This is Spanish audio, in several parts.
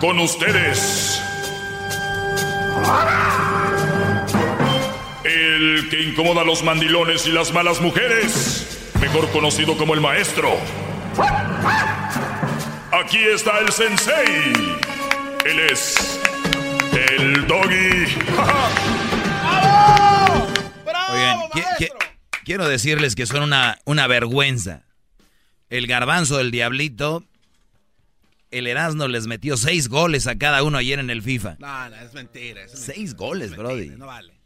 Con ustedes. El que incomoda a los mandilones y las malas mujeres. Mejor conocido como el maestro. Aquí está el sensei. Él es el doggy. Oigan, qui- qui- quiero decirles que son una, una vergüenza. El garbanzo del diablito, el Erasmo les metió seis goles a cada uno ayer en el FIFA. No, no, es mentira. es Seis goles, es Brody. No vale.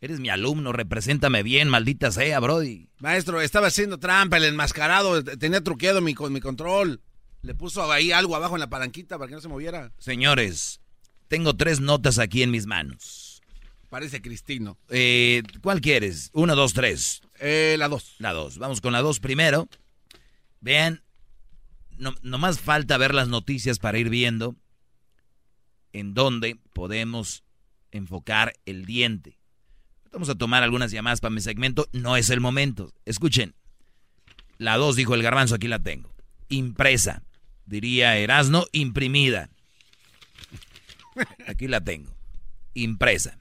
Eres mi alumno, represéntame bien, maldita sea, Brody. Maestro, estaba haciendo trampa, el enmascarado, tenía truqueado mi, mi control. Le puso ahí algo abajo en la palanquita para que no se moviera. Señores, tengo tres notas aquí en mis manos. Parece Cristino. Eh, ¿Cuál quieres? Uno, dos, tres. Eh, la dos. La dos. Vamos con la dos primero. Vean, no, nomás falta ver las noticias para ir viendo en dónde podemos enfocar el diente. Vamos a tomar algunas llamadas para mi segmento. No es el momento. Escuchen. La dos dijo el garbanzo, aquí la tengo. Impresa. Diría Erasno, imprimida. Aquí la tengo. Impresa.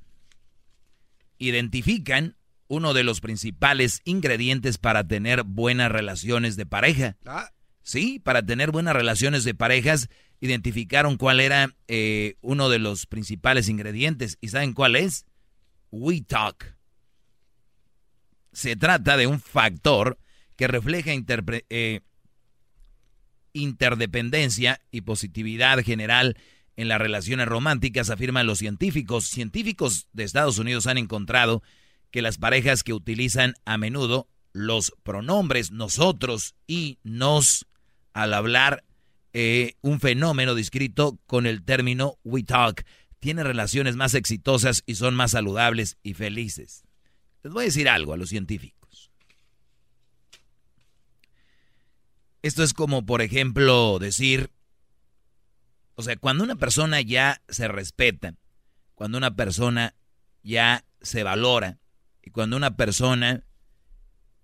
Identifican uno de los principales ingredientes para tener buenas relaciones de pareja. Sí, para tener buenas relaciones de parejas, identificaron cuál era eh, uno de los principales ingredientes. ¿Y saben cuál es? We Talk. Se trata de un factor que refleja eh, interdependencia y positividad general en las relaciones románticas, afirman los científicos. Científicos de Estados Unidos han encontrado que las parejas que utilizan a menudo los pronombres nosotros y nos al hablar eh, un fenómeno descrito con el término we talk tienen relaciones más exitosas y son más saludables y felices. Les voy a decir algo a los científicos. Esto es como, por ejemplo, decir, o sea, cuando una persona ya se respeta, cuando una persona ya se valora, y cuando una persona,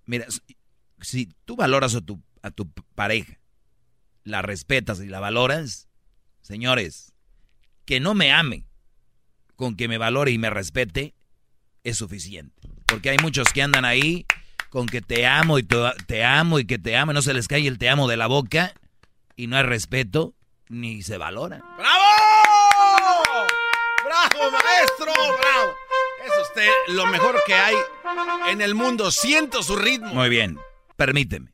mira, si tú valoras a tu, a tu pareja, la respetas y la valoras, señores, que no me ame, con que me valore y me respete, es suficiente. Porque hay muchos que andan ahí con que te amo y te, te amo y que te amo, no se les cae el te amo de la boca y no hay respeto ni se valora. ¡Bravo! ¡Bravo, maestro! ¡Bravo! Es usted lo mejor que hay en el mundo. Siento su ritmo. Muy bien, permíteme.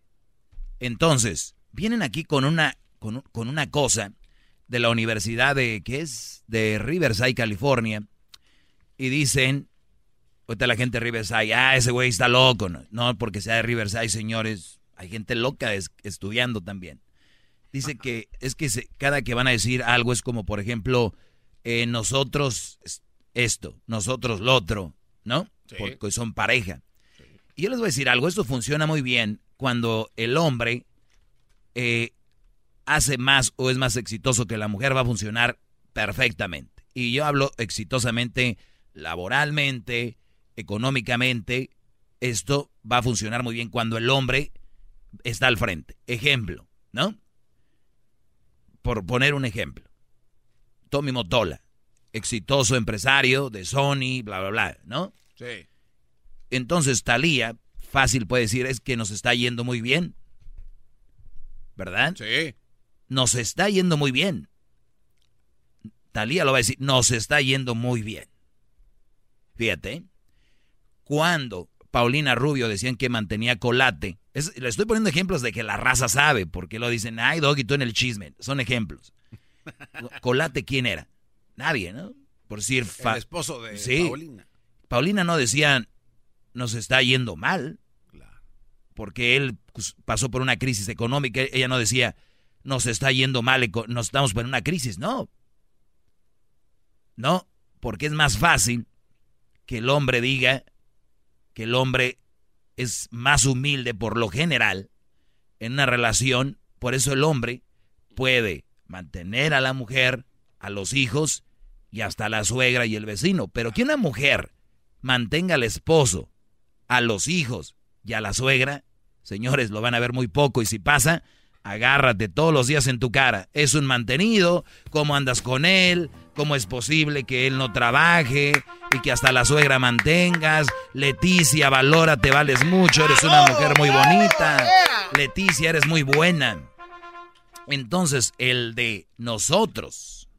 Entonces, vienen aquí con una, con, con una cosa de la universidad de, ¿qué es? De Riverside, California, y dicen, ahorita la gente de Riverside, ah, ese güey está loco. No, no porque sea de Riverside, señores, hay gente loca es- estudiando también. Dice que es que se- cada que van a decir algo es como, por ejemplo, eh, nosotros es- esto, nosotros lo otro, ¿no? Sí. Porque son pareja. Y yo les voy a decir algo, esto funciona muy bien cuando el hombre eh, hace más o es más exitoso que la mujer, va a funcionar perfectamente. Y yo hablo exitosamente laboralmente, económicamente, esto va a funcionar muy bien cuando el hombre está al frente. Ejemplo, ¿no? Por poner un ejemplo. Tommy Motola, exitoso empresario de Sony, bla, bla, bla, ¿no? Sí. Entonces Talía, fácil puede decir es que nos está yendo muy bien. ¿Verdad? Sí. Nos está yendo muy bien. Talía lo va a decir, nos está yendo muy bien. Fíjate, cuando Paulina Rubio decían que mantenía colate, le estoy poniendo ejemplos de que la raza sabe, porque lo dicen, ay, Doggy, tú en el chisme. Son ejemplos. colate, ¿quién era? Nadie, ¿no? Por decir... El esposo de sí. Paulina. Paulina no decía, nos está yendo mal. Porque él pues, pasó por una crisis económica. Ella no decía, nos está yendo mal, nos estamos por una crisis. No. No, porque es más fácil que el hombre diga que el hombre es más humilde por lo general en una relación. Por eso el hombre puede mantener a la mujer, a los hijos y hasta a la suegra y el vecino. Pero que una mujer mantenga al esposo, a los hijos y a la suegra, señores, lo van a ver muy poco y si pasa, agárrate todos los días en tu cara. Es un mantenido, cómo andas con él, cómo es posible que él no trabaje y que hasta la suegra mantengas. Leticia, valora, te vales mucho, eres una mujer muy bonita. Leticia, eres muy buena. Entonces, el de nosotros,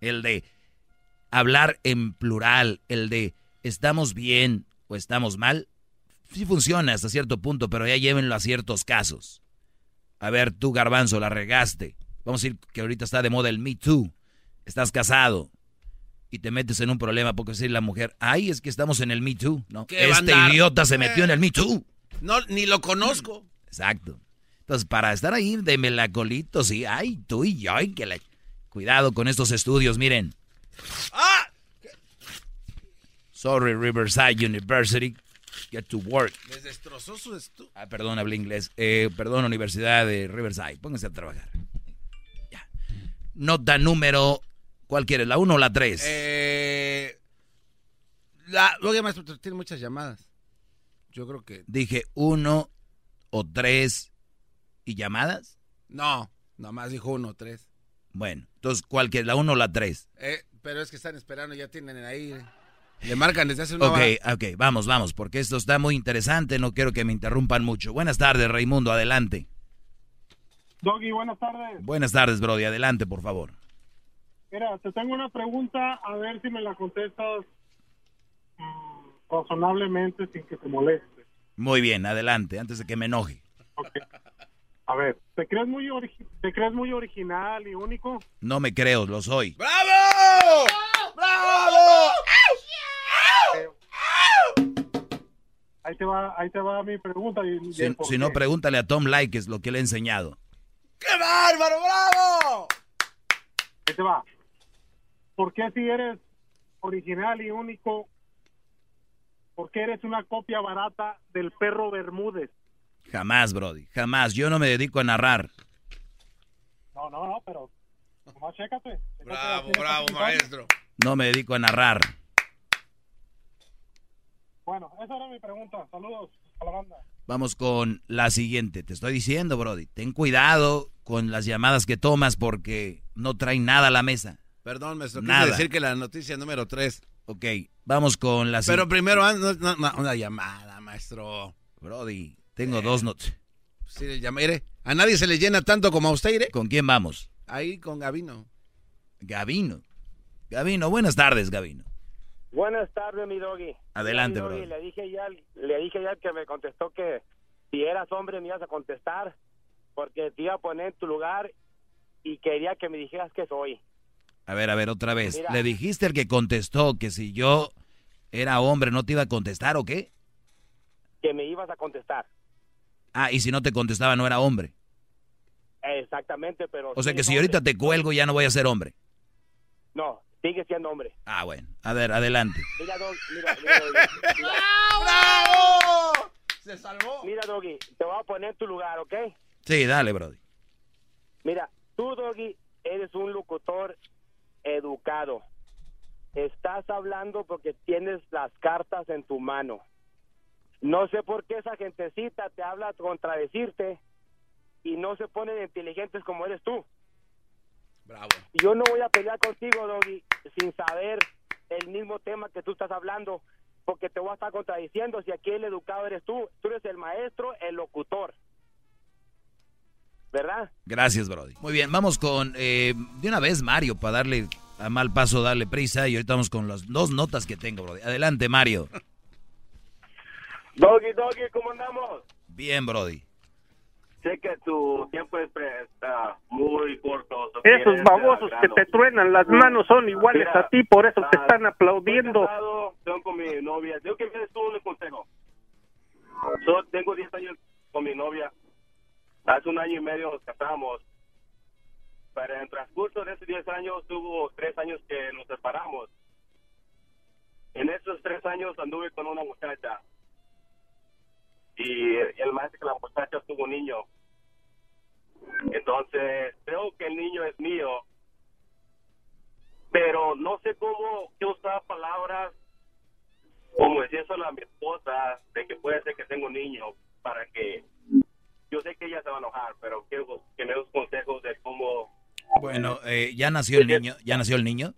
el de hablar en plural, el de estamos bien o estamos mal, sí funciona hasta cierto punto, pero ya llévenlo a ciertos casos. A ver, tú garbanzo, la regaste. Vamos a decir que ahorita está de moda el Me Too. Estás casado y te metes en un problema porque decir la mujer, ay, es que estamos en el Me Too. No, este idiota se metió en el Me Too. No, ni lo conozco. Exacto. Entonces, para estar ahí de melacolito, sí, ay, tú y yo, ay, que la... Cuidado con estos estudios, miren. ¡Ah! Sorry, Riverside University. Get to work. Les destrozó su estudio. Ah, perdón, hablé inglés. Eh, perdón, Universidad de Riverside. Pónganse a trabajar. Ya. Nota número. ¿Cuál quieres? ¿La 1 o la 3? Eh. La. Luego, maestro, tiene muchas llamadas. Yo creo que. Dije 1 o 3 y llamadas. No, nomás dijo 1 o 3. Bueno, entonces, ¿cuál quieres? ¿La 1 o la 3? Eh, pero es que están esperando, ya tienen ahí. Le marcan desde hace una Ok, ok, vamos, vamos, porque esto está muy interesante, no quiero que me interrumpan mucho. Buenas tardes, Raimundo, adelante. Doggy, buenas tardes. Buenas tardes, Brody, adelante, por favor. Mira, te tengo una pregunta, a ver si me la contestas mm, razonablemente sin que te moleste. Muy bien, adelante, antes de que me enoje. Okay. A ver, ¿te crees, muy ¿te crees muy original y único? No me creo, lo soy. ¡Bravo! ¡Bravo! Ahí te va, ahí te va mi pregunta. Y, si, no, pregúntale a Tom Like, es lo que le he enseñado. ¡Qué bárbaro, bravo! Ahí te va. ¿Por qué si eres original y único, por qué eres una copia barata del perro Bermúdez? Jamás, Brody, jamás. Yo no me dedico a narrar. No, no, no, pero nomás chécate. bravo, bravo, maestro. No me dedico a narrar. Bueno, esa era mi pregunta. Saludos a la banda. Vamos con la siguiente. Te estoy diciendo, Brody, ten cuidado con las llamadas que tomas porque no traen nada a la mesa. Perdón, maestro. Nada. decir que la noticia número 3. Ok, vamos con la Pero primero, una llamada, maestro. Brody, tengo eh, dos noticias. Sí, mire, a nadie se le llena tanto como a usted, ¿eh? ¿Con quién vamos? Ahí con Gavino. Gavino. Gavino, buenas tardes, Gavino. Buenas tardes, mi doggy. Adelante, bro. Le dije ya, le dije ya que me contestó que si eras hombre me ibas a contestar porque te iba a poner en tu lugar y quería que me dijeras que soy. A ver, a ver, otra vez. ¿Le dijiste al que contestó que si yo era hombre no te iba a contestar o qué? Que me ibas a contestar. Ah, y si no te contestaba no era hombre. Exactamente, pero... O sea que si ahorita te cuelgo ya no voy a ser hombre. No, sigue siendo hombre. Ah, bueno. A ver, adelante. Mira, Doggy. Mira, mira, ¡Bravo! Se salvó. Mira, Doggy, te voy a poner en tu lugar, ¿ok? Sí, dale, Brody. Mira, tú, Doggy, eres un locutor educado. Estás hablando porque tienes las cartas en tu mano. No sé por qué esa gentecita te habla contradecirte y no se ponen inteligentes como eres tú. Bravo. Yo no voy a pelear contigo, Doggy, sin saber el mismo tema que tú estás hablando. porque te voy a estar contradiciendo si aquí el educado eres tú, tú eres el maestro, el locutor. ¿Verdad? Gracias, Brody. Muy bien, vamos con eh, de una vez Mario para darle a mal paso, darle prisa y ahorita vamos con las dos notas que tengo, Brody. Adelante, Mario. Doggy, Doggy, ¿cómo andamos? Bien, Brody. Sé que tu tiempo es está muy corto. Esos babosos que te truenan las manos son iguales a ti, por eso te están aplaudiendo. Tengo con mi novia. Tengo que me un consejo. Yo tengo 10 años con mi novia. Hace un año y medio nos casamos. Pero en el transcurso de esos 10 años tuvo 3 años que nos separamos. En esos 3 años anduve con una muchacha y el maestro que la muchacha tuvo un niño. Entonces, creo que el niño es mío, pero no sé cómo que usar palabras como decía eso a mi esposa, de que puede ser que tengo un niño, para que yo sé que ella se va a enojar, pero quiero que me consejos de cómo... Bueno, eh, ¿ya nació el niño? ¿Ya nació el niño?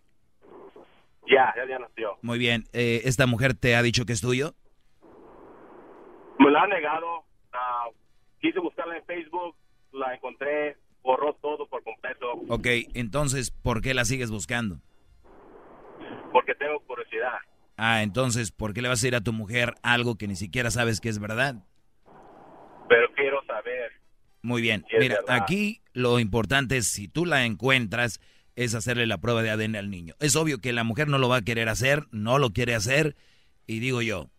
Ya, ya, nació. Muy bien. Eh, ¿Esta mujer te ha dicho que es tuyo? La ha negado. Ah, quise buscarla en Facebook, la encontré, borró todo por completo. Ok, entonces, ¿por qué la sigues buscando? Porque tengo curiosidad. Ah, entonces, ¿por qué le vas a ir a tu mujer algo que ni siquiera sabes que es verdad? Pero quiero saber. Muy bien, mira, aquí lo importante es si tú la encuentras, es hacerle la prueba de ADN al niño. Es obvio que la mujer no lo va a querer hacer, no lo quiere hacer, y digo yo,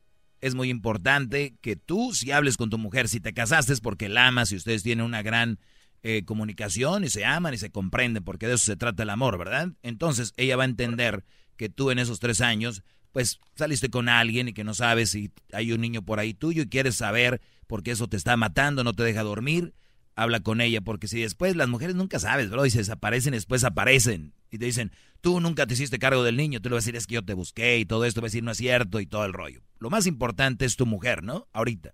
es muy importante que tú, si hables con tu mujer, si te casaste es porque la amas y ustedes tienen una gran eh, comunicación y se aman y se comprenden, porque de eso se trata el amor, ¿verdad? Entonces ella va a entender que tú en esos tres años, pues saliste con alguien y que no sabes si hay un niño por ahí tuyo y quieres saber por qué eso te está matando, no te deja dormir habla con ella, porque si después las mujeres nunca sabes, bro, y se desaparecen, después aparecen y te dicen, tú nunca te hiciste cargo del niño, tú le vas a decir, es que yo te busqué y todo esto, va a decir, no es cierto y todo el rollo. Lo más importante es tu mujer, ¿no? Ahorita.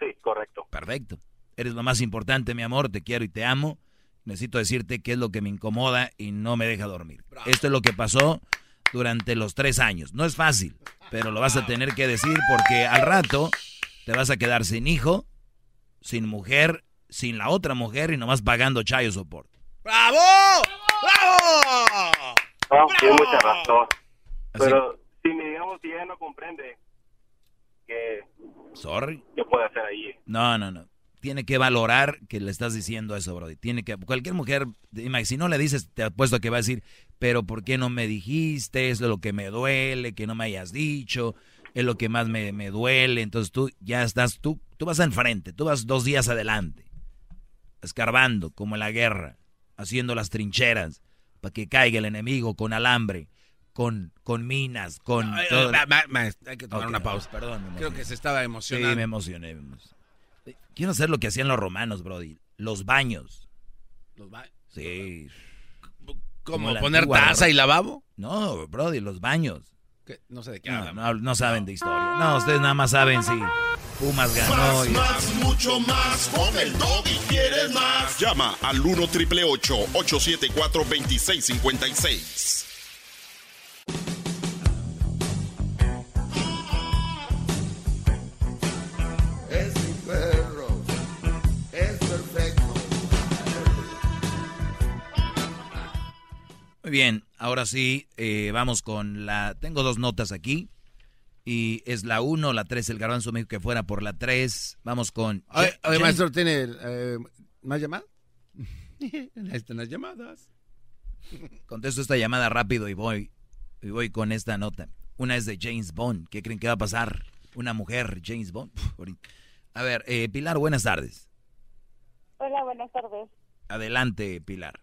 Sí, correcto. Perfecto. Eres lo más importante, mi amor, te quiero y te amo. Necesito decirte qué es lo que me incomoda y no me deja dormir. Esto es lo que pasó durante los tres años. No es fácil, pero lo vas a tener que decir porque al rato te vas a quedar sin hijo, sin mujer sin la otra mujer y nomás pagando chayo soporte. ¡Bravo! ¡Bravo! ¡Bravo! tiene mucha razón. Pero si me digamos si ella no comprende que... Sorry. ¿Qué puede hacer ahí? No, no, no. Tiene que valorar que le estás diciendo eso, Brody. Tiene que... Cualquier mujer, si no le dices, te apuesto que va a decir, pero ¿por qué no me dijiste? Es lo que me duele, que no me hayas dicho es lo que más me, me, duele. Entonces tú ya estás, tú, tú vas enfrente, tú vas dos días adelante escarbando como en la guerra, haciendo las trincheras para que caiga el enemigo con alambre, con, con minas, con... todo. hay que tomar una pausa. Perdón, Creo que se estaba emocionando. Sí, me emocioné, Quiero hacer lo que hacían los romanos, Brody. Los baños. ¿Los baños? Sí. ¿Cómo, poner taza y lavabo? No, Brody, los baños. No sé de qué no, no, saben de historia. No, ustedes nada más saben si Pumas ganó. Más, más, mucho más. Con el y quieres más. Llama al 1 triple 874 2656. Bien, ahora sí, eh, vamos con la... Tengo dos notas aquí. Y es la 1, la 3, el garbanzo me dijo que fuera por la 3. Vamos con... Oye, maestro, ¿tiene eh, más llamadas? Están las llamadas. Contesto esta llamada rápido y voy, y voy con esta nota. Una es de James Bond. ¿Qué creen que va a pasar? Una mujer, James Bond. A ver, eh, Pilar, buenas tardes. Hola, buenas tardes. Adelante, Pilar.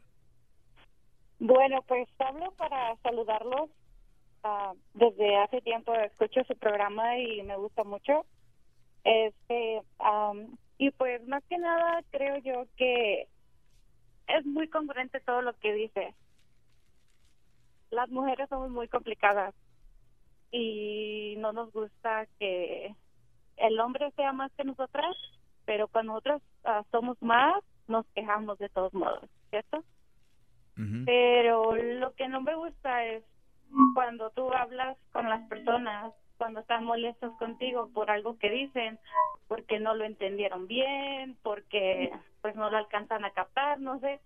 Bueno, pues hablo para saludarlos Ah, desde hace tiempo escucho su programa y me gusta mucho. Este, y pues más que nada creo yo que es muy congruente todo lo que dice. Las mujeres somos muy complicadas y no nos gusta que el hombre sea más que nosotras, pero cuando nosotras ah, somos más, nos quejamos de todos modos, ¿cierto? Pero lo que no me gusta es cuando tú hablas con las personas cuando están molestos contigo por algo que dicen, porque no lo entendieron bien, porque pues no lo alcanzan a captar, no sé.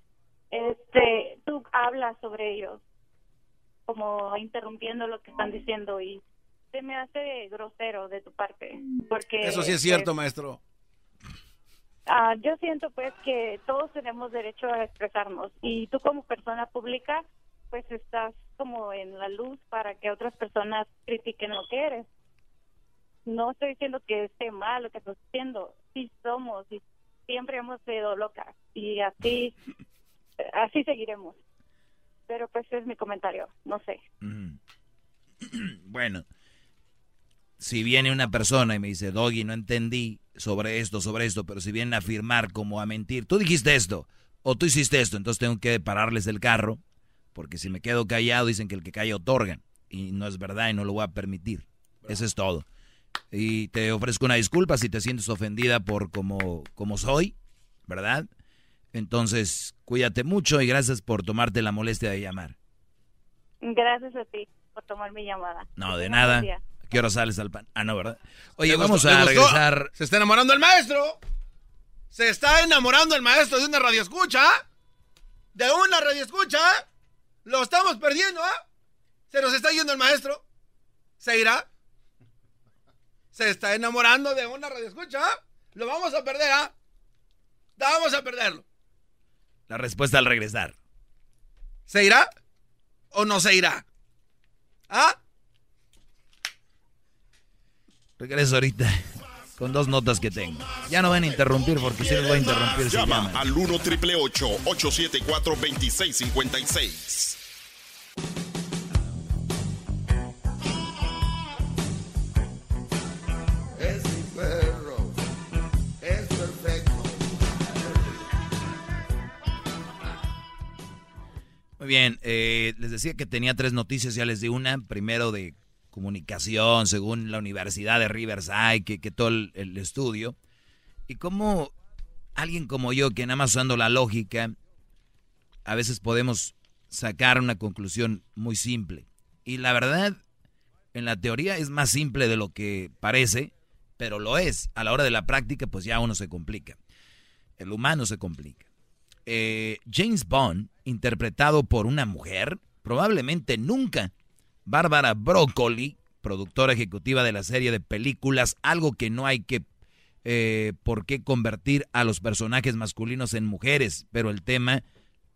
Este, tú hablas sobre ellos como interrumpiendo lo que están diciendo y se me hace grosero de tu parte, porque Eso sí es cierto, maestro. Ah, yo siento pues que todos tenemos derecho a expresarnos y tú como persona pública pues estás como en la luz para que otras personas critiquen lo que eres. No estoy diciendo que esté mal lo que estás haciendo, sí somos y siempre hemos sido locas y así así seguiremos. Pero pues es mi comentario, no sé. bueno, si viene una persona y me dice, Doggy, no entendí sobre esto, sobre esto, pero si vienen a afirmar como a mentir, tú dijiste esto o tú hiciste esto, entonces tengo que pararles el carro, porque si me quedo callado dicen que el que calla otorgan, y no es verdad y no lo voy a permitir. Eso es todo. Y te ofrezco una disculpa si te sientes ofendida por como, como soy, ¿verdad? Entonces, cuídate mucho y gracias por tomarte la molestia de llamar. Gracias a ti por tomar mi llamada. No, de nada. ¿A qué hora sales al pan? Ah, no, ¿verdad? Oye, ¿Le vamos a regresar. Se está enamorando el maestro. Se está enamorando el maestro de una radio escucha. De una radio escucha. Lo estamos perdiendo, ¿ah? Se nos está yendo el maestro. ¿Se irá? Se está enamorando de una radio escucha. Lo vamos a perder, ¿ah? Vamos a perderlo. La respuesta al regresar. ¿Se irá o no se irá? ¿Ah? Regreso ahorita con dos notas que tengo. Ya no van a interrumpir porque si les voy a interrumpir si Llama llaman. al 1 triple 874 2656. Es mi perro. Es perfecto. Muy bien, eh, les decía que tenía tres noticias, ya les di una. Primero de comunicación, según la Universidad de Riverside, que, todo el, estudio. Y como alguien como yo, que nada más usando la lógica, a veces podemos sacar una conclusión muy simple. Y la verdad, en la teoría es más simple de lo que parece, pero lo es. A la hora de la práctica, pues ya uno se complica. El humano se complica. Eh, James Bond, interpretado por una mujer, probablemente nunca. Bárbara Broccoli, productora ejecutiva de la serie de películas, algo que no hay que eh, por qué convertir a los personajes masculinos en mujeres, pero el tema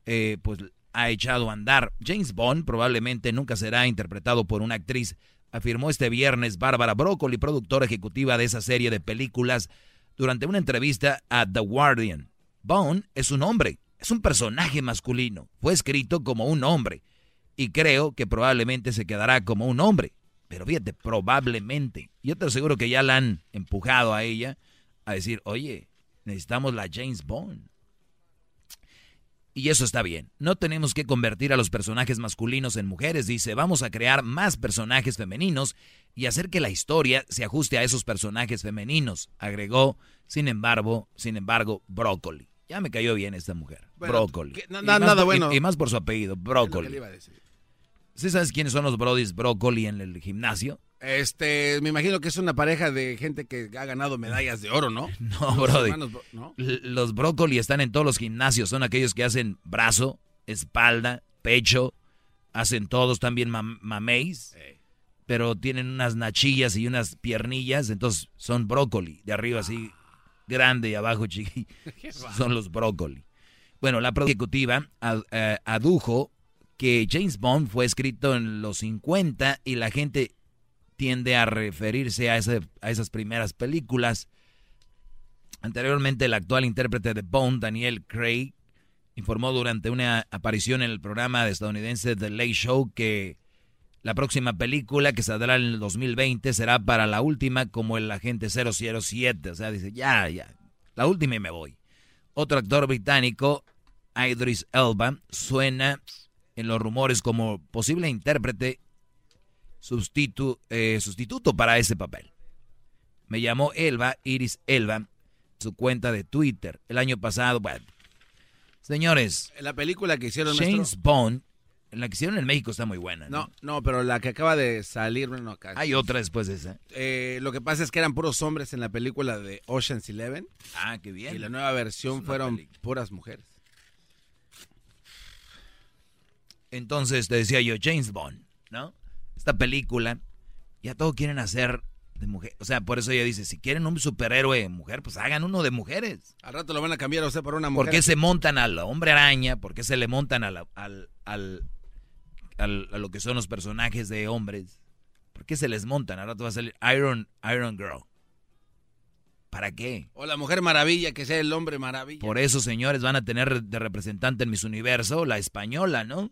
eh, pues ha echado a andar. James Bond probablemente nunca será interpretado por una actriz, afirmó este viernes Bárbara Broccoli, productora ejecutiva de esa serie de películas, durante una entrevista a The Guardian. Bond es un hombre, es un personaje masculino, fue escrito como un hombre y creo que probablemente se quedará como un hombre. Pero fíjate, probablemente. Yo te aseguro que ya la han empujado a ella a decir, oye, necesitamos la James Bond. Y eso está bien. No tenemos que convertir a los personajes masculinos en mujeres, dice. Vamos a crear más personajes femeninos y hacer que la historia se ajuste a esos personajes femeninos, agregó, sin embargo, sin embargo, Brócoli. Ya me cayó bien esta mujer. Bueno, Brócoli. que- na- Y na- nada por- y- bueno. Y, más por su apellido, Brócoli. ¿Sí sabes quiénes son los brodis Brócoli en el gimnasio? Este, me imagino que es una pareja de gente que ha ganado medallas de oro, ¿no? No, Los brody. Los brócoli están en todos los gimnasios. Son aquellos que hacen brazo, espalda, pecho. Hacen todos también mam mameis. Pero tienen unas nachillas y unas piernillas. Entonces son brócoli. De arriba así grande y abajo chiqui. Son los brócoli. Bueno, la ejecutiva eh, adujo que James Bond fue escrito en los 50 y la gente tiende a referirse a, esas primeras películas. Anteriormente, el actual intérprete de Bond, Daniel Craig, informó durante una aparición en el programa estadounidense The Late Show que la próxima película que saldrá en el 2020 será para la última como el agente 007. O sea, dice, ya, ya, la última y me voy. Otro actor británico, Idris Elba, suena en los rumores como posible intérprete sustitu- eh, sustituto para ese papel. Me llamó Elba, Iris Elba, su cuenta de Twitter el año pasado. Bueno, señores, En la película que hicieron James maestro, Bond La que hicieron en México está muy buena. No, no, pero la que acaba de salir, bueno, acá. Hay otra después de esa. Eh, lo que pasa es que eran puros hombres en la película de Ocean's Eleven. Ah, qué bien. Y la nueva versión fueron puras mujeres. Entonces te decía yo, James Bond, ¿no? Esta película, ya todo quieren hacer de mujer. O sea, por eso ella dice, si quieren un superhéroe mujer, pues hagan uno de mujeres. Al rato lo van a cambiar a usted por una mujer. ¿Por qué se montan al hombre araña? ¿Por qué se le montan al, al, al, a lo que son los personajes de hombres? ¿Por qué se les montan? Al rato va a salir Iron, Iron Girl. ¿Para qué? O la Mujer Maravilla, que sea el hombre maravilla. Por eso, señores, van a tener de representante en Miss Universo la española, ¿no?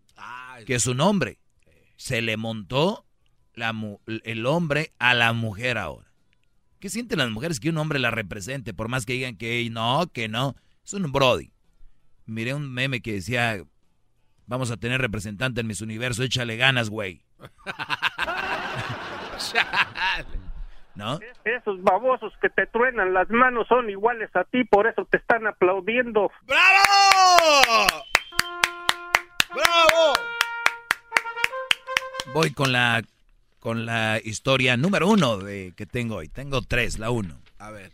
que es su nombre. Se le montó la, el hombre a la mujer ahora. ¿Qué sienten las mujeres que un hombre la represente? Por más que digan que no, que no. Es un Brody. Miré un meme que decía, vamos a tener representante en Miss Universo, échale ganas, güey. ¿No? Esos babosos que te truenan las manos son iguales a ti, por eso te están aplaudiendo. ¡Bravo! ¡Bravo! Voy con la con la historia número uno de que tengo hoy. Tengo tres, la uno. A ver.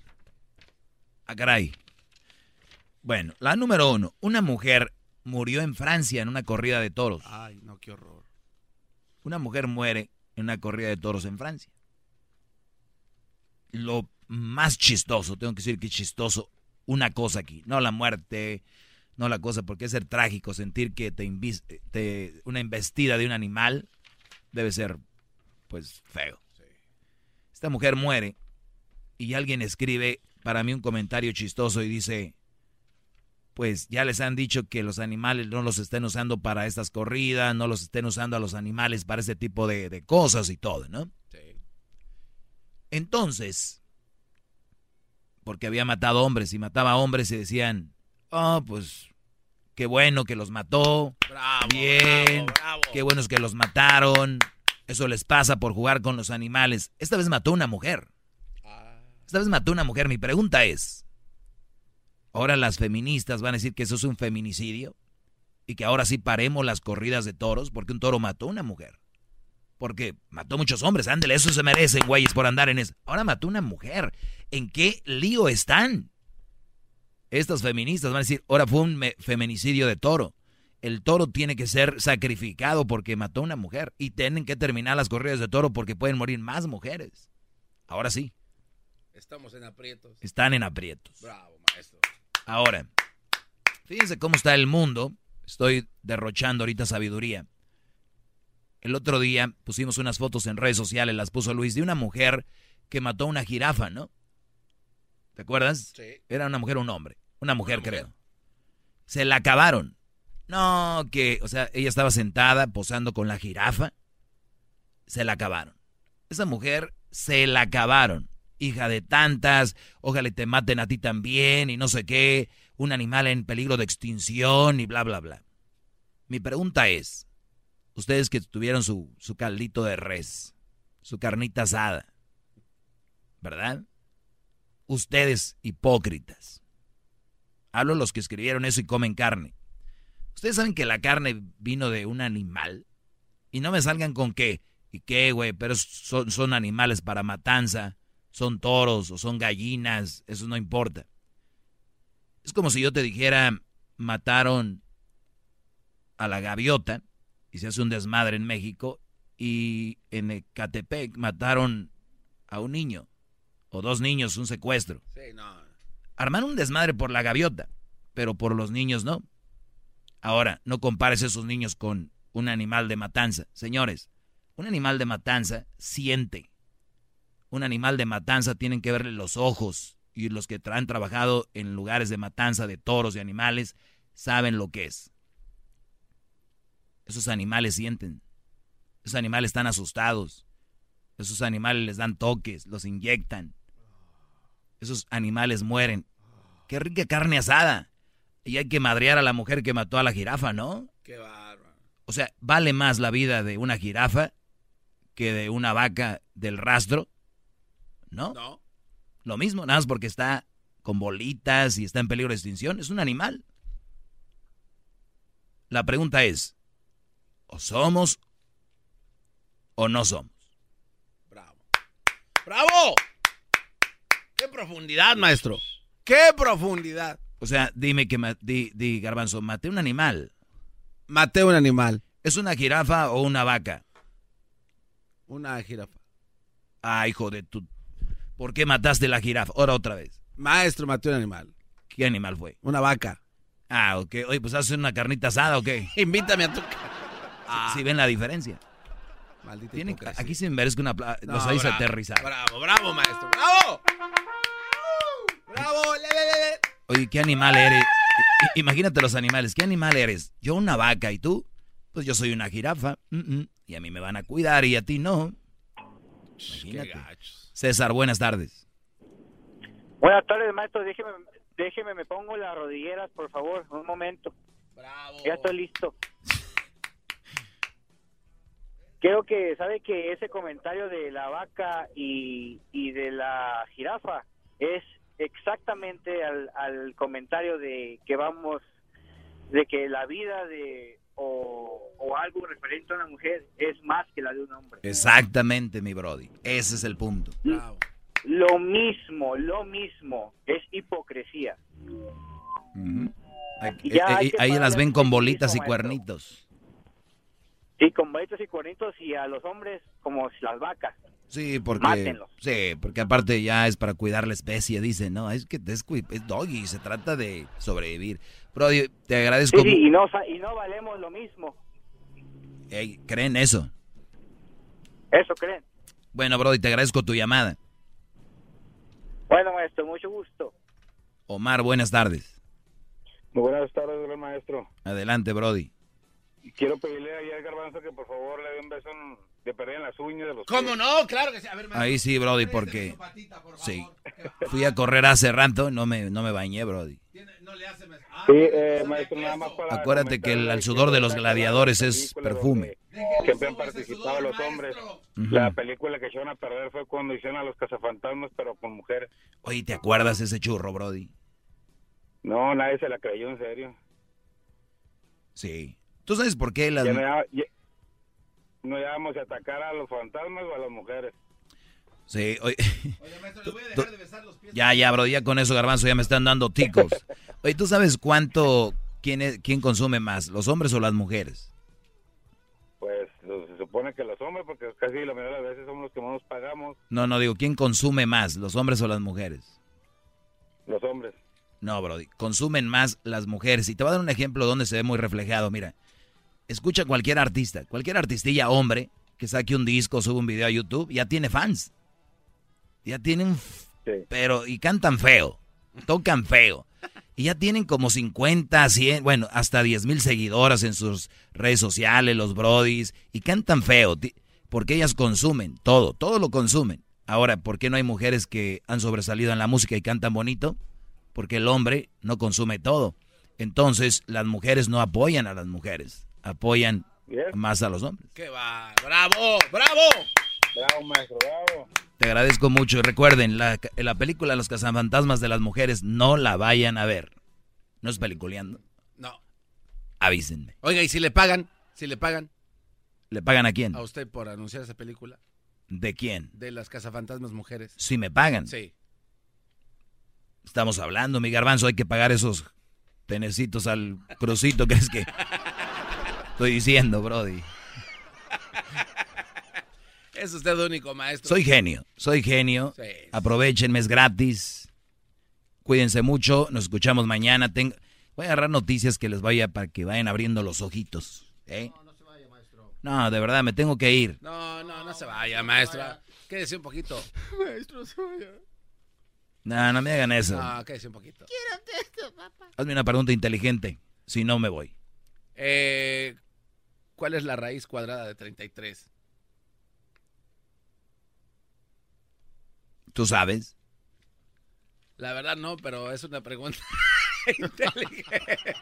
Ah, caray. Bueno, la número uno. Una mujer murió en Francia en una corrida de toros. Ay, no, qué horror. Una mujer muere en una corrida de toros en Francia lo más chistoso, tengo que decir que chistoso, una cosa aquí, no la muerte, no la cosa, porque es ser trágico sentir que te, te una embestida de un animal debe ser, pues, feo. Esta mujer muere y alguien escribe para mí un comentario chistoso y dice, pues ya les han dicho que los animales no los estén usando para estas corridas, no los estén usando a los animales para este tipo de, de cosas y todo, ¿no? Entonces, porque había matado hombres y mataba hombres y decían, oh, pues qué bueno que los mató, bravo, bien, qué bueno es que los mataron, eso les pasa por jugar con los animales. Esta vez mató una mujer. Esta vez mató una mujer. Mi pregunta es, ahora las feministas van a decir que eso es un feminicidio y que ahora sí paremos las corridas de toros porque un toro mató a una mujer. Porque mató muchos hombres, ándele, eso se merecen, güeyes, por andar en eso. Ahora mató una mujer. ¿En qué lío están? Estas feministas van a decir, ahora fue un feminicidio de toro. El toro tiene que ser sacrificado porque mató a una mujer. Y tienen que terminar las corridas de toro porque pueden morir más mujeres. Ahora sí. Estamos en aprietos. Están en aprietos. Bravo, maestro. Ahora, fíjense cómo está el mundo. Estoy derrochando ahorita sabiduría. El otro día pusimos unas fotos en redes sociales, las puso Luis, de una mujer que mató a una jirafa, ¿no? ¿Te acuerdas? Sí. Era una mujer o un hombre. Una mujer, creo. Se la acabaron. No, que, o sea, ella estaba sentada posando con la jirafa. Se la acabaron. Esa mujer se la acabaron. Hija de tantas, ojalá te maten a ti también y no sé qué. Un animal en peligro de extinción y bla, bla, bla. Mi pregunta es, Ustedes que tuvieron su, su caldito de res, su carnita asada, ¿verdad? Ustedes hipócritas. Hablo los que escribieron eso y comen carne. Ustedes saben que la carne vino de un animal. Y no me salgan con qué. ¿Y qué, güey? Pero son, son animales para matanza. Son toros o son gallinas. Eso no importa. Es como si yo te dijera, mataron a la gaviota y se hace un desmadre en México y en Ecatepec mataron a un niño o dos niños, un secuestro. Sí, no. Armaron un desmadre por la gaviota, pero por los niños no. Ahora, no compares esos niños con un animal de matanza. Señores, un animal de matanza siente. Un animal de matanza tienen que verle los ojos y los que han trabajado en lugares de matanza de toros y animales saben lo que es. Esos animales sienten. Esos animales están asustados. Esos animales les dan toques, los inyectan. Esos animales mueren. Qué rica carne asada. Y hay que madrear a la mujer que mató a la jirafa, ¿no? Qué bárbaro. O sea, vale más la vida de una jirafa que de una vaca del rastro. ¿No? No. Lo mismo, nada más porque está con bolitas y está en peligro de extinción. Es un animal. La pregunta es, O somos o no somos. Bravo. ¡Bravo! ¡Qué profundidad, maestro! ¡Qué profundidad! O sea, dime que, di, di, Garbanzo, maté un animal. Maté un animal. ¿Es una jirafa o una vaca? Una jirafa. Ah, hijo de tu... ¿Por qué mataste la jirafa? Ahora otra vez. Maestro, maté un animal. ¿Qué animal fue? Una vaca. Ah, ok. Oye, pues haces una carnita asada, ¿o qué? Invítame a tu ¿Sí ven la diferencia? Maldita Tienen- hipocresía. aquí se merezca una... pla- No, los vais a bravo, aterrizar. Bravo, bravo, maestro. ¡Bravo! ¡Bravo! Le, le, le, le. Oye, ¿qué animal eres? Imagínate los animales. ¿Qué animal eres? Yo una vaca y tú, pues yo soy una jirafa. Mm, mm. Y a mí me van a cuidar y a ti no. Imagínate. César, buenas tardes. Buenas tardes, maestro. Déjeme, déjeme, me pongo las rodilleras, por favor, un momento. Bravo. Ya estoy listo. Creo que, ¿sabe que ese comentario de la vaca y, y de la jirafa es exactamente al, al comentario de que vamos, de que la vida de o, o algo referente a una mujer es más que la de un hombre? Exactamente, mi Brody. Ese es el punto. Bravo. Lo mismo, lo mismo, es hipocresía. Hay ahí- las ven con bolitas y maestro. cuernitos. Sí, con bolitos y cuernitos y a los hombres como las vacas. Sí, porque Mátenlos. sí, porque aparte ya es para cuidar la especie, dicen, no, es que es, es doggy, se trata de sobrevivir. Brody, te agradezco. Sí, sí, y no, y no valemos lo mismo. Ey, ¿Creen eso? Eso creen. Bueno, Brody, te agradezco tu llamada. Bueno, maestro, mucho gusto. Omar, buenas tardes. Muy buenas tardes, maestro. Adelante, Brody. Quiero pedirle ahí al garbanzo que por favor le dé un beso en- de perder en las uñas de los ¿Cómo pies. no? Claro que sí. A ver. Ahí sí, Brody, porque sí. Fui a correr hace rato, no me no me bañé, Brody. No le hace. Ah, Sí, eh, maestro, nada más para Acuérdate que el, el sudor de los gladiadores es perfume. Siempre han participado los hombres. Ujú. La película que echaron a perder fue cuando hicieron a los cazafantasmas, pero con mujeres. Oye, ¿te acuerdas ese churro, Brody? No, nadie se la creyó en serio. Sí. ¿Tú sabes por qué las Ya no, ya- ya- no llamamos a atacar a los fantasmas o a las mujeres. Sí, oye. Tú- Ya, ya, bro, ya con eso, garbanzo, ya me están dando ticos. Oye, ¿tú sabes cuánto, quién, es- quién consume más, los hombres o las mujeres? Pues se supone que los hombres, porque casi la mayoría de las veces somos los que más nos pagamos, No, no, digo, ¿quién consume más, los hombres o las mujeres? los hombres. No, Brody, consumen más las mujeres. Y te voy a dar un ejemplo donde se ve muy reflejado. Mira, escucha cualquier artista, cualquier artistilla hombre que saque un disco, sube un video a YouTube, ya tiene fans. Ya tienen, pero, y cantan feo, tocan feo. Y ya tienen como 50, 100, bueno, hasta 10 mil seguidoras en sus redes sociales, los brodis, y cantan feo, porque ellas consumen todo, todo lo consumen. Ahora, ¿por qué no hay mujeres que han sobresalido en la música y cantan bonito? Porque el hombre no consume todo. Entonces, las mujeres no apoyan a las mujeres, apoyan más a los hombres. ¡Qué va! ¡Bravo! ¡Bravo! Bravo, maestro, bravo. Te agradezco mucho y recuerden, la, la película Los cazafantasmas de las mujeres no la vayan a ver. No es peliculeando. No. Avísenme. Oiga, ¿y si le pagan? Si le pagan ¿Le pagan a quién? a usted por anunciar esa película ¿De quién? de las cazafantasmas mujeres. Si me pagan. Sí. Estamos hablando, mi garbanzo, hay que pagar esos tenecitos al crucito, ¿crees que? Estoy diciendo, Brody. Es usted único, maestro. Soy genio, soy genio. Sí. Aprovechenme, es gratis. Cuídense mucho, nos escuchamos mañana. Tengo... Voy a agarrar noticias que les vaya para que vayan abriendo los ojitos. ¿eh? No, de verdad, me tengo que ir. No, no, no se vaya, maestro. Quédese un poquito. Maestro, se vaya. No, no me hagan eso. No, quédese un poquito. Hazme una pregunta inteligente. Si no, me voy. Eh, ¿Cuál es la raíz cuadrada de 33? ¿Tú sabes? La verdad no, pero es una pregunta inteligente.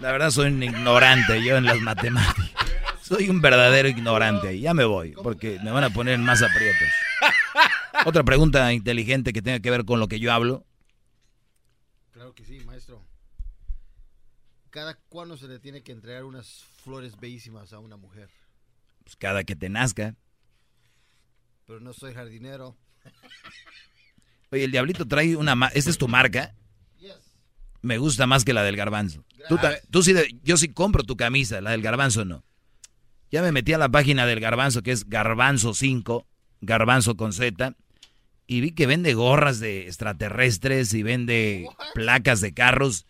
La verdad soy un ignorante yo en las matemáticas. Soy un verdadero ignorante. Ya me voy, porque me van a poner en más aprietos. Otra pregunta inteligente que tenga que ver con lo que yo hablo. Claro que sí, maestro. ¿Cada cuándo se le tiene que entregar unas flores bellísimas a una mujer? Pues cada que te nazca. Pero no soy jardinero. Oye, el diablito trae una... ¿Esta es tu marca? Me gusta más que la del garbanzo. Tú, tú sí, yo sí compro tu camisa, la del garbanzo no. Ya me metí a la página del garbanzo, que es garbanzo 5, garbanzo con Z, y vi que vende gorras de extraterrestres y vende placas de carros.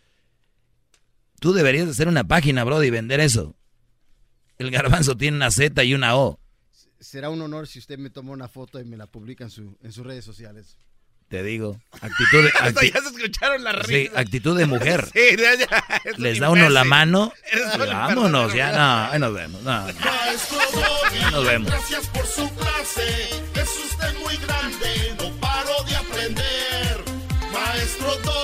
Tú deberías hacer una página, bro, y vender eso. El garbanzo tiene una Z y una O. Será un honor si usted me toma una foto y me la publica en, su, en sus redes sociales. Te digo, actitud de, ya se escucharon las Sí, actitud de mujer. sí, ya, ya, Les da uno la mano y vámonos, ya no, ahí nos vemos. No, no. nos vemos. Gracias por su clase, es usted muy grande, no paro de aprender. Maestro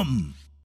dumb.